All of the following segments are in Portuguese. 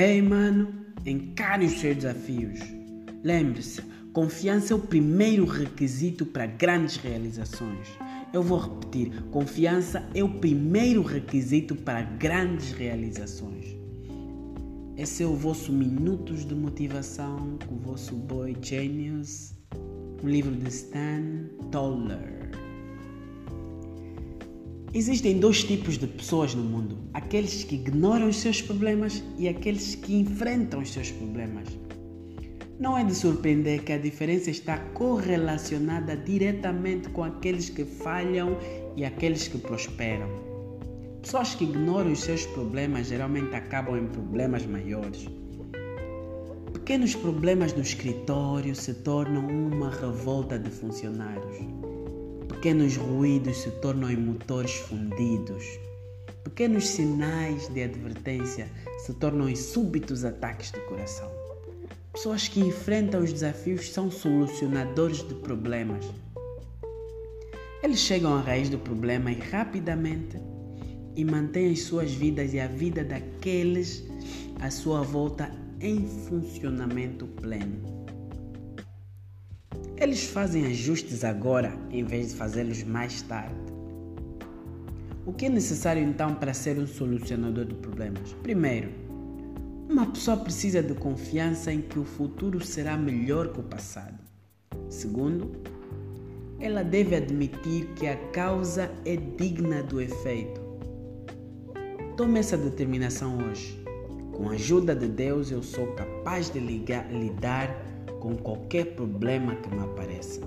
Hey, mano, encare os seus desafios. Lembre-se, confiança é o primeiro requisito para grandes realizações. Eu vou repetir: confiança é o primeiro requisito para grandes realizações. Esse é o vosso Minutos de Motivação com o vosso boy Genius, um livro de Stan Toller. Existem dois tipos de pessoas no mundo: aqueles que ignoram os seus problemas e aqueles que enfrentam os seus problemas. Não é de surpreender que a diferença está correlacionada diretamente com aqueles que falham e aqueles que prosperam. Pessoas que ignoram os seus problemas geralmente acabam em problemas maiores. Pequenos problemas no escritório se tornam uma revolta de funcionários. Pequenos ruídos se tornam em motores fundidos. Pequenos sinais de advertência se tornam em súbitos ataques de coração. Pessoas que enfrentam os desafios são solucionadores de problemas. Eles chegam à raiz do problema e rapidamente e mantêm as suas vidas e a vida daqueles à sua volta em funcionamento pleno. Eles fazem ajustes agora em vez de fazê-los mais tarde. O que é necessário então para ser um solucionador de problemas? Primeiro, uma pessoa precisa de confiança em que o futuro será melhor que o passado. Segundo, ela deve admitir que a causa é digna do efeito. Tome essa determinação hoje. Com a ajuda de Deus, eu sou capaz de ligar, lidar com qualquer problema que me apareça.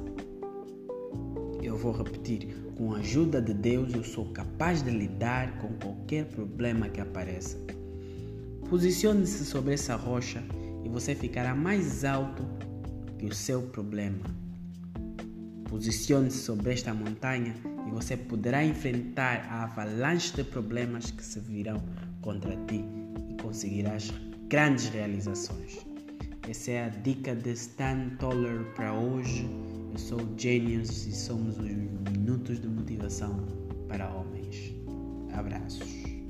Eu vou repetir: com a ajuda de Deus, eu sou capaz de lidar com qualquer problema que apareça. Posicione-se sobre essa rocha e você ficará mais alto que o seu problema. Posicione-se sobre esta montanha e você poderá enfrentar a avalanche de problemas que se virão contra ti e conseguirás grandes realizações. Essa é a dica de Stan Toller para hoje. Eu sou o Genius e somos os Minutos de Motivação para Homens. Abraços.